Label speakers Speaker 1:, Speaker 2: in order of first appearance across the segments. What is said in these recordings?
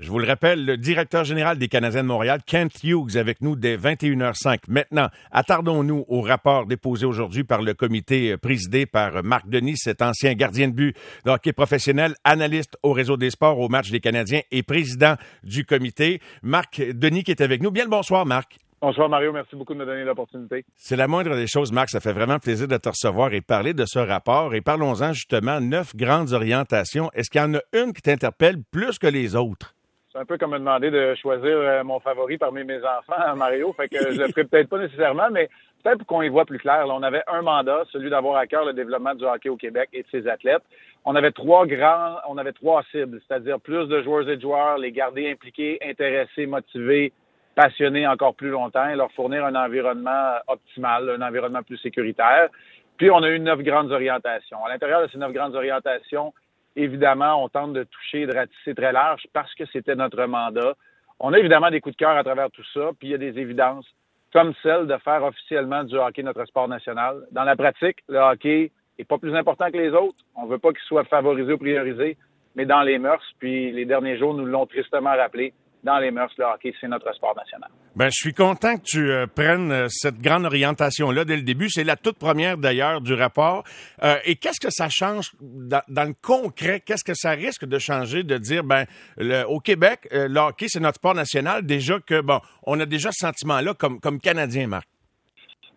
Speaker 1: Je vous le rappelle, le directeur général des Canadiens de Montréal, Kent Hughes, avec nous dès 21h05. Maintenant, attardons-nous au rapport déposé aujourd'hui par le comité présidé par Marc Denis, cet ancien gardien de but de hockey professionnel, analyste au réseau des sports au match des Canadiens et président du comité. Marc Denis qui est avec nous. Bien le bonsoir, Marc.
Speaker 2: Bonsoir Mario, merci beaucoup de me donner l'opportunité.
Speaker 1: C'est la moindre des choses, Marc. Ça fait vraiment plaisir de te recevoir et parler de ce rapport. Et parlons-en justement, neuf grandes orientations. Est-ce qu'il y en a une qui t'interpelle plus que les autres?
Speaker 2: C'est un peu comme me demander de choisir euh, mon favori parmi mes enfants, Mario. Fait que je le ferai peut-être pas nécessairement, mais peut-être pour qu'on y voit plus clair. on avait un mandat, celui d'avoir à cœur le développement du hockey au Québec et de ses athlètes. On avait trois grands, on avait trois cibles, c'est-à-dire plus de joueurs et de joueurs, les garder impliqués, intéressés, motivés, passionnés encore plus longtemps et leur fournir un environnement optimal, un environnement plus sécuritaire. Puis on a eu neuf grandes orientations. À l'intérieur de ces neuf grandes orientations, évidemment, on tente de toucher et de ratisser très large parce que c'était notre mandat. On a évidemment des coups de cœur à travers tout ça, puis il y a des évidences comme celle de faire officiellement du hockey notre sport national. Dans la pratique, le hockey est pas plus important que les autres. On veut pas qu'il soit favorisé ou priorisé, mais dans les mœurs, puis les derniers jours nous l'ont tristement rappelé, dans les mœurs, le hockey, c'est notre sport national.
Speaker 1: Ben, je suis content que tu euh, prennes euh, cette grande orientation-là dès le début. C'est la toute première, d'ailleurs, du rapport. Euh, et qu'est-ce que ça change dans, le concret? Qu'est-ce que ça risque de changer de dire, ben, le, au Québec, le hockey, c'est notre sport national. Déjà que, bon, on a déjà ce sentiment-là comme, comme Canadien, Marc?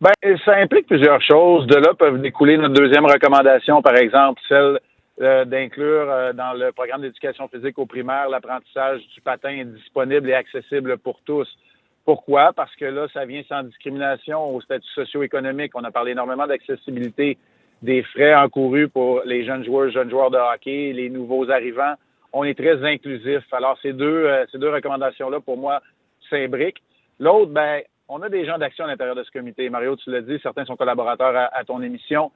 Speaker 2: Ben, ça implique plusieurs choses. De là peuvent découler notre deuxième recommandation, par exemple, celle euh, d'inclure euh, dans le programme d'éducation physique au primaire l'apprentissage du patin disponible et accessible pour tous. Pourquoi? Parce que là, ça vient sans discrimination au statut socio-économique. On a parlé énormément d'accessibilité, des frais encourus pour les jeunes joueurs, jeunes joueurs de hockey, les nouveaux arrivants. On est très inclusif. Alors, ces deux, euh, ces deux recommandations-là, pour moi, s'imbriquent. L'autre, ben, on a des gens d'action à l'intérieur de ce comité. Mario, tu l'as dit, certains sont collaborateurs à, à ton émission.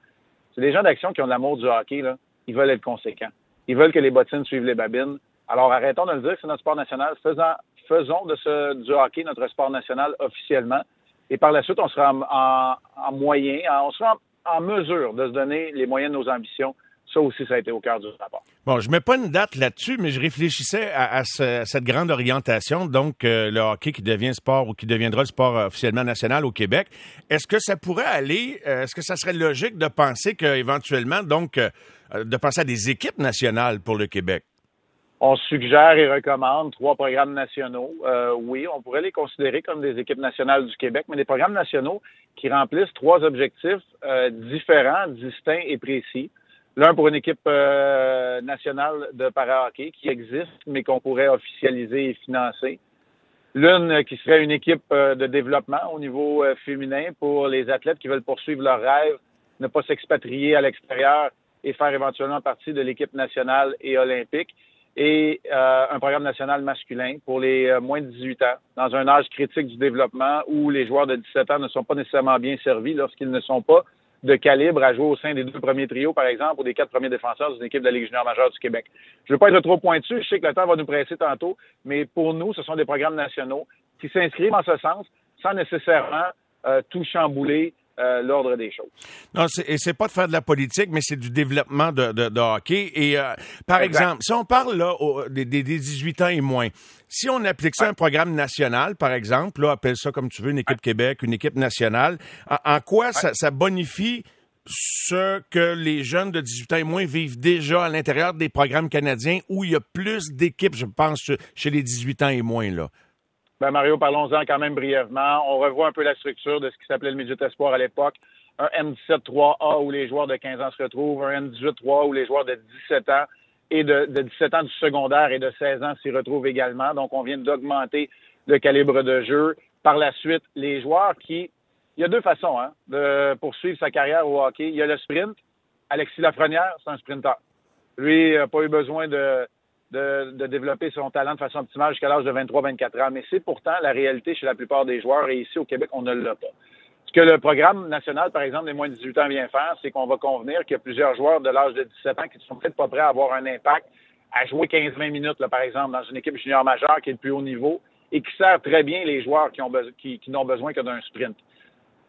Speaker 2: C'est des gens d'action qui ont de l'amour du hockey, là ils veulent être conséquents. Ils veulent que les bottines suivent les babines. Alors arrêtons de le dire, c'est notre sport national. Faisons, de ce, du hockey notre sport national officiellement. Et par la suite, on sera en, moyen, on sera en, mesure de se donner les moyens de nos ambitions. Ça aussi, ça a été au cœur du rapport.
Speaker 1: Bon, je mets pas une date là-dessus, mais je réfléchissais à, cette grande orientation, donc euh, le hockey qui devient sport ou qui deviendra le sport officiellement national au Québec. Est-ce que ça pourrait aller, euh, est-ce que ça serait logique de penser qu'éventuellement, donc, euh, de penser à des équipes nationales pour le Québec?
Speaker 2: On suggère et recommande trois programmes nationaux. Euh, oui, on pourrait les considérer comme des équipes nationales du Québec, mais des programmes nationaux qui remplissent trois objectifs euh, différents, distincts et précis. L'un pour une équipe nationale de para-hockey qui existe, mais qu'on pourrait officialiser et financer. L'une qui serait une équipe de développement au niveau féminin pour les athlètes qui veulent poursuivre leur rêve, ne pas s'expatrier à l'extérieur et faire éventuellement partie de l'équipe nationale et olympique et euh, un programme national masculin pour les euh, moins de 18 ans, dans un âge critique du développement où les joueurs de 17 ans ne sont pas nécessairement bien servis lorsqu'ils ne sont pas de calibre à jouer au sein des deux premiers trios, par exemple, ou des quatre premiers défenseurs d'une équipe de la Ligue junior majeure du Québec. Je ne veux pas être trop pointu, je sais que le temps va nous presser tantôt, mais pour nous, ce sont des programmes nationaux qui s'inscrivent en ce sens sans nécessairement euh, tout chambouler euh, l'ordre des choses.
Speaker 1: Non, et c'est pas de faire de la politique, mais c'est du développement de, de, hockey. Et euh, par exemple, si on parle là des, des, 18 ans et moins, si on applique ça à un programme national, par exemple, là, appelle ça comme tu veux, une équipe Québec, une équipe nationale, en, quoi ça, ça bonifie ce que les jeunes de 18 ans et moins vivent déjà à l'intérieur des programmes canadiens où il y a plus d'équipes, je pense, chez les 18 ans et moins, là?
Speaker 2: Ben Mario, parlons-en quand même brièvement. On revoit un peu la structure de ce qui s'appelait le Midget Espoir à l'époque. Un M17-3A où les joueurs de 15 ans se retrouvent, un M18-3 où les joueurs de 17 ans et de, 17 ans du secondaire et de 16 ans s'y retrouvent également. Donc, on vient d'augmenter le calibre de jeu. Par la suite, les joueurs qui... Il y a deux façons hein, de poursuivre sa carrière au hockey. Il y a le sprint. Alexis Lafrenière, c'est un sprinter. Lui n'a pas eu besoin de, de, développer son talent de façon optimale jusqu'à l'âge de 23-24 ans. Mais c'est pourtant la réalité chez la plupart des joueurs et ici au Québec, on ne l'a pas. Ce que le programme national, par exemple, des moins de 18 ans vient faire, c'est qu'on va convenir qu'il y a plusieurs joueurs de l'âge de 17 ans qui ne sont peut-être pas prêts à avoir un impact à jouer 15-20 minutes, là, par exemple, dans une équipe junior majeure qui est le plus haut niveau et qui sert très bien les joueurs qui, qui n'ont besoin que d'un sprint.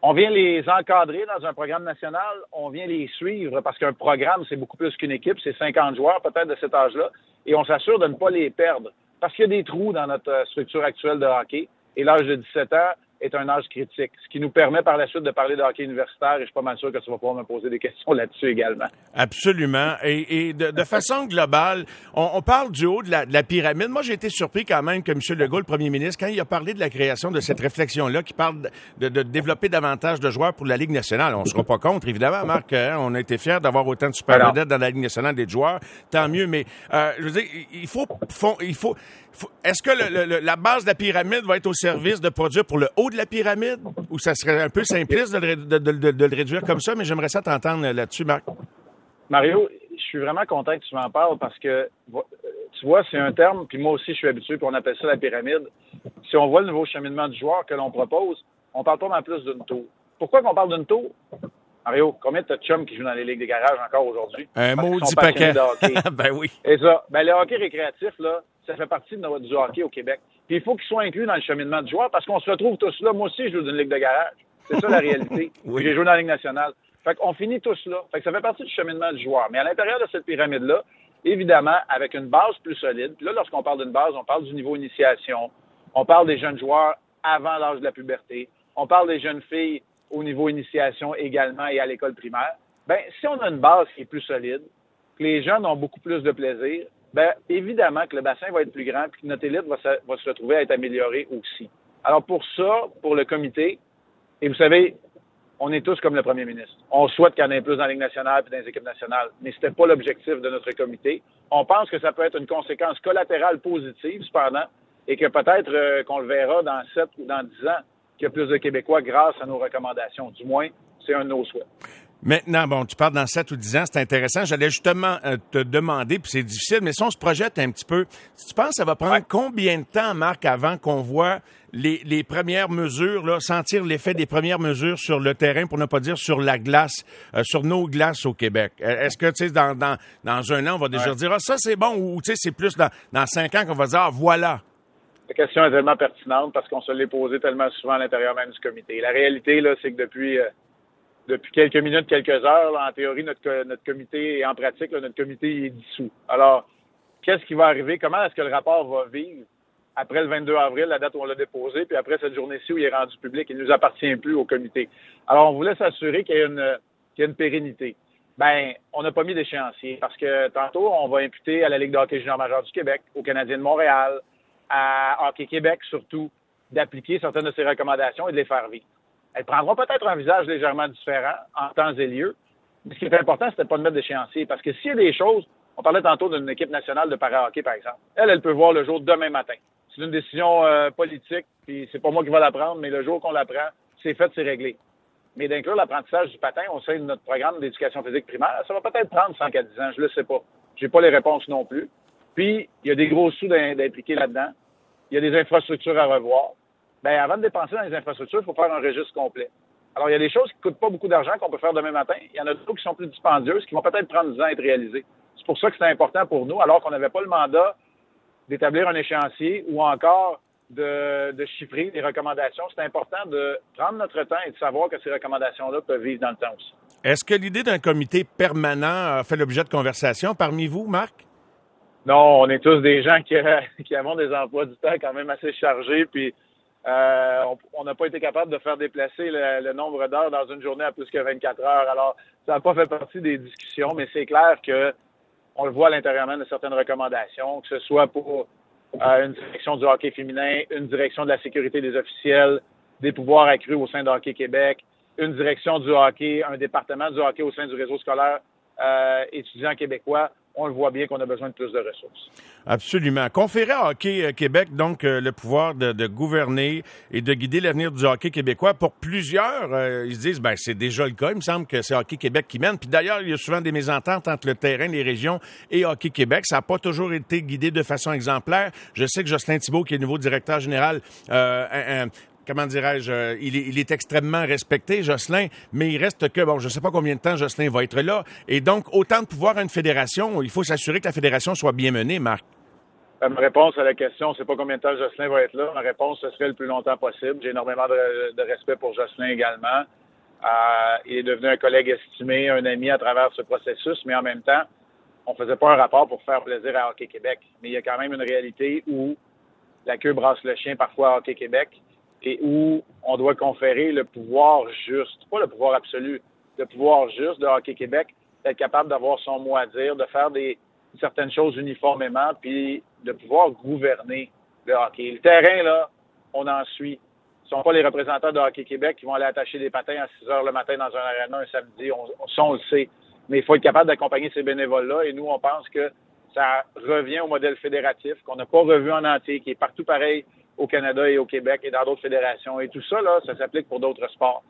Speaker 2: On vient les encadrer dans un programme national, on vient les suivre parce qu'un programme, c'est beaucoup plus qu'une équipe, c'est 50 joueurs peut-être de cet âge-là, et on s'assure de ne pas les perdre Parce qu'il y a des trous dans notre structure actuelle de hockey. Et l'âge de 17 ans, est un âge critique, ce qui nous permet par la suite de parler de hockey universitaire et je suis pas mal sûr que tu vas pouvoir me poser des questions là-dessus également.
Speaker 1: Absolument. Et, de, façon globale, on, parle du haut de la, pyramide. Moi, j'ai été surpris quand même que M. Legault, le premier ministre, quand il a parlé de la création de cette réflexion-là, qui parle de, développer davantage de joueurs pour la Ligue nationale. On ne sera pas contre, évidemment, Marc. Hein. on a été fiers d'avoir autant de super dans la Ligue nationale des joueurs. Tant mieux. Mais euh, je veux dire, il faut, il faut est-ce que la base de la pyramide va être au service de produire pour le haut de la pyramide? Ou ça serait un peu simpliste de, le réduire comme ça? Mais j'aimerais ça t'entendre là-dessus, Marc.
Speaker 2: Mario, je suis vraiment content que tu m'en parles parce que, tu vois, c'est un terme, puis moi aussi, je suis habitué, qu'on appelle ça la pyramide. Si on voit le nouveau cheminement du joueur que l'on propose, on parle pas en plus d'une tour. Pourquoi qu'on parle d'une tour? Mario, combien de chums qui jouent dans les ligues des garages encore aujourd'hui?
Speaker 1: Un maudit paquet. ben oui.
Speaker 2: Et ça, ben le hockey récréatif, là, ça fait partie de notre, du hockey au Québec. Puis il faut qu'ils soient inclus dans le cheminement du joueur parce qu'on se retrouve tous là. Moi aussi, je joue dans une ligue de garage. C'est ça la réalité. oui. J'ai joué dans la Ligue nationale. Fait qu'on finit tous là. Fait que ça fait partie du cheminement du joueur. Mais à l'intérieur de cette pyramide-là, évidemment, avec une base plus solide. Puis là, lorsqu'on parle d'une base, on parle du niveau initiation. On parle des jeunes joueurs avant l'âge de la puberté. On parle des jeunes filles au niveau initiation également et à l'école primaire. Ben, si on a une base qui est plus solide, que les jeunes ont beaucoup plus de plaisir, ben, évidemment que le bassin va être plus grand et que notre élite va se, va se retrouver à être améliorée aussi. Alors pour ça, pour le comité, et vous savez, on est tous comme le premier ministre. On souhaite qu'il y en ait plus dans la Ligue nationale et dans les équipes nationales, mais ce n'était pas l'objectif de notre comité. On pense que ça peut être une conséquence collatérale positive, cependant, et que peut-être euh, qu'on le verra dans 7 ou dans 10 ans, qu'il y a plus de Québécois grâce à nos recommandations. Du moins, c'est un de nos souhaits.
Speaker 1: Maintenant, bon, tu parles dans 7 ou 10 ans, c'est intéressant. J'allais justement euh, te demander, puis c'est difficile, mais si on se projette un petit peu, si tu penses ça va prendre combien de temps, Marc, avant qu'on voit les, les, premières mesures, là, sentir l'effet des premières mesures sur le terrain, pour ne pas dire sur la glace, euh, sur nos glaces au Québec? Euh, est-ce que, tu sais, dans, dans, dans un an, on va déjà dire, ah, ça c'est bon, ou, tu sais, c'est plus dans, dans cinq ans qu'on va dire, ah, voilà.
Speaker 2: La question est tellement pertinente parce qu'on se l'est posée tellement souvent à l'intérieur même du comité. La réalité, là, c'est que depuis depuis quelques minutes, quelques heures, en théorie, notre, notre comité, et en pratique, notre comité est dissous. Alors, qu'est-ce qui va arriver? Comment est-ce que le rapport va vivre après le 22 avril, la date où on l'a déposé, puis après cette journée-ci où il est rendu public? Il ne nous appartient plus au comité. Alors, on voulait s'assurer qu'il y ait une, qu'il y ait une pérennité. Ben, on n'a pas mis d'échéancier parce que tantôt, on va imputer à la Ligue de hockey junior majeur du Québec, aux Canadiens de Montréal, à Hockey Québec surtout, d'appliquer certaines de ces recommandations et de les faire vivre. Elles prendront peut-être un visage légèrement différent en temps et lieu. Mais ce qui est important, c'était pas de mettre d'échéancier. Parce que s'il y a des choses, on parlait tantôt d'une équipe nationale de para-hockey, par exemple. Elle, elle peut voir le jour demain matin. C'est une décision euh, politique, puis c'est pas moi qui vais la prendre, mais le jour qu'on la prend, c'est fait, c'est réglé. Mais d'inclure l'apprentissage du patin au sein de notre programme d'éducation physique primaire, ça va peut-être prendre 5 à 10 ans, je le sais pas. J'ai pas les réponses non plus. Puis, il y a des gros sous d'impliquer là-dedans. Il y a des infrastructures à revoir ben avant de dépenser dans les infrastructures, il faut faire un registre complet. Alors, il y a des choses qui ne coûtent pas beaucoup d'argent qu'on peut faire demain matin. Il y en a d'autres qui sont plus dispendieuses, qui vont peut-être prendre 10 ans à être réalisées. C'est pour ça que c'est important pour nous, alors qu'on n'avait pas le mandat d'établir un échéancier ou encore de, de chiffrer les recommandations. C'est important de prendre notre temps et de savoir que ces recommandations-là peuvent vivre dans le temps aussi.
Speaker 1: Est-ce que l'idée d'un comité permanent a fait l'objet de conversation parmi vous, Marc?
Speaker 2: Non, on est tous des gens qui, qui avons des emplois du temps quand même assez chargés, puis euh, on n'a pas été capable de faire déplacer le, nombre d'heures dans une journée à plus que 24 heures. Alors, ça n'a pas fait partie des discussions, mais c'est clair que on le voit à l'intérieur même de certaines recommandations, que ce soit pour euh, une direction du hockey féminin, une direction de la sécurité des officiels, des pouvoirs accrus au sein de Hockey Québec, une direction du hockey, un département du hockey au sein du réseau scolaire euh, étudiant québécois on le voit bien qu'on a besoin de plus de ressources.
Speaker 1: Absolument. Conférer à Hockey euh, Québec, donc, euh, le pouvoir de, gouverner et de guider l'avenir du hockey québécois. Pour plusieurs, euh, ils se disent, ben, c'est déjà le cas. Il me semble que c'est Hockey Québec qui mène. Puis d'ailleurs, il y a souvent des mésententes entre le terrain, les régions et Hockey Québec. Ça n'a pas toujours été guidé de façon exemplaire. Je sais que Jocelyn Thibault, qui est nouveau directeur général, comment dirais-je, euh, il, est, extrêmement respecté, Jocelyn, mais il reste que, bon, je ne sais pas combien de temps Jocelyn va être là. Et donc, autant de pouvoir à une fédération, il faut s'assurer que la fédération soit bien menée, Marc.
Speaker 2: Euh, ma réponse à la question, c'est pas combien de temps Jocelyn va être là. Ma réponse, ce serait le plus longtemps possible. J'ai énormément de, respect pour Jocelyn également. Euh, il est devenu un collègue estimé, un ami à travers ce processus, mais en même temps, on faisait pas un rapport pour faire plaisir à Hockey Québec, mais il y a quand même une réalité où la queue brasse le chien parfois à Hockey Québec et où on doit conférer le pouvoir juste, pas le pouvoir absolu, le pouvoir juste de Hockey Québec, d'être capable d'avoir son mot à dire, de faire des certaines choses uniformément, puis de pouvoir gouverner le hockey. Le terrain, là, on en suit. Ce ne sont pas les représentants de Hockey Québec qui vont aller attacher des patins à 6 heures le matin dans un aréna un samedi. On, on, on le sait. Mais il faut être capable d'accompagner ces bénévoles-là. Et nous, on pense que ça revient au modèle fédératif qu'on n'a pas revu en entier, qui est partout pareil au Canada et au Québec et dans d'autres fédérations. Et tout ça, là, ça s'applique pour d'autres sports.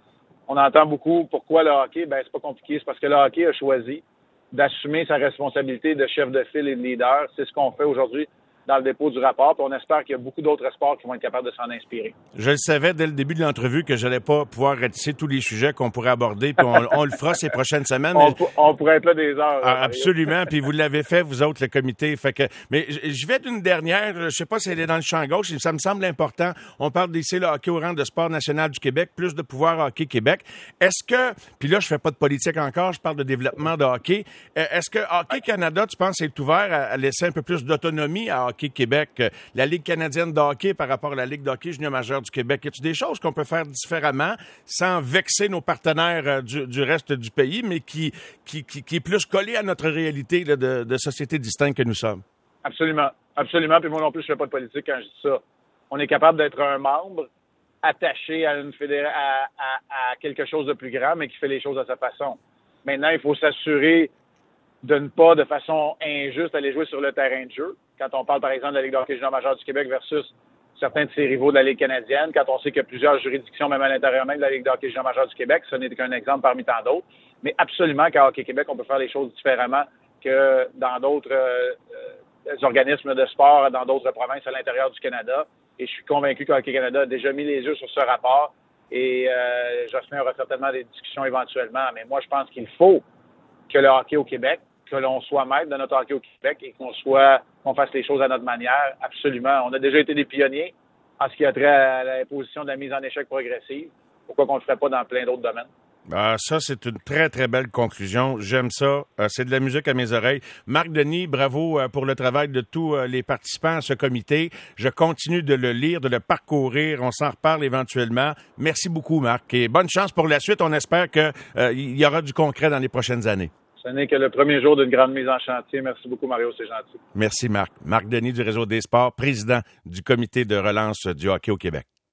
Speaker 2: On entend beaucoup pourquoi le hockey, ben c'est pas compliqué, c'est parce que le hockey a choisi d'assumer sa responsabilité de chef de file et de leader. C'est ce qu'on fait aujourd'hui dans le dépôt du rapport. Puis on espère qu'il y a beaucoup d'autres sports qui vont être capables de s'en inspirer.
Speaker 1: Je le savais dès le début de l'entrevue que j'allais pas pouvoir rétiser tous les sujets qu'on pourrait aborder. Puis on, le fera ces prochaines semaines.
Speaker 2: on, pourrait être là des heures.
Speaker 1: Ah, absolument. puis vous l'avez fait, vous autres, le comité. Fait que, mais je vais d'une dernière. Je sais pas si elle est dans le champ gauche. Ça me semble important. On parle d'ici le hockey au rang de sport national du Québec, plus de pouvoir hockey Québec. Est-ce que, puis là, je fais pas de politique encore. Je parle de développement de hockey. Euh, est-ce que Hockey Canada, tu penses, est ouvert à laisser un peu plus d'autonomie à Hockey Euh, la Ligue canadienne de hockey par rapport à la Ligue de hockey junior majeur du Québec? Y a-t-il des choses qu'on peut faire différemment sans vexer nos partenaires euh, du, reste du pays, mais qui, qui, est plus collé à notre réalité de, société distincte que nous sommes?
Speaker 2: Absolument. Absolument. Puis moi non plus, je fais pas de politique quand je dis ça. On est capable d'être un membre attaché à, à, quelque chose de plus grand, mais qui fait les choses à sa façon. Maintenant, il faut s'assurer de ne pas, de façon injuste, aller jouer sur le terrain de jeu. Quand on parle, par exemple, de la Ligue d'hockey junior majeur du Québec versus certains de ses rivaux de la Ligue canadienne, quand on sait qu'il y a plusieurs juridictions, même à l'intérieur même de la Ligue d'hockey junior majeur du Québec, ce n'est qu'un exemple parmi tant d'autres. Mais absolument qu'à Hockey Québec, on peut faire les choses différemment que dans d'autres euh, euh, organismes de sport, dans d'autres provinces à l'intérieur du Canada. Et je suis convaincu que Hockey Canada a déjà mis les yeux sur ce rapport. Et euh, aura certainement des discussions éventuellement. Mais moi, je pense qu'il faut que le hockey au Québec que l'on soit maître de notre hockey au Québec et qu'on soit qu'on fasse les choses à notre manière. Absolument. On a déjà été des pionniers en ce qui a trait à la position de la mise en échec progressive. Pourquoi qu'on ne le ferait pas dans plein d'autres domaines?
Speaker 1: Ah, ça, c'est une très, très belle conclusion. J'aime ça. Euh, c'est de la musique à mes oreilles. Marc Denis, bravo euh, pour le travail de tous euh, les participants à ce comité. Je continue de le lire, de le parcourir. On s'en reparle éventuellement. Merci beaucoup, Marc. Et bonne chance pour la suite. On espère qu'il y aura du concret dans les prochaines années.
Speaker 2: Ce n'est que le premier jour d'une grande mise en chantier. Merci beaucoup, Mario, c'est gentil.
Speaker 1: Merci, Marc. Marc Denis du Réseau des sports, président du comité de relance du hockey au Québec.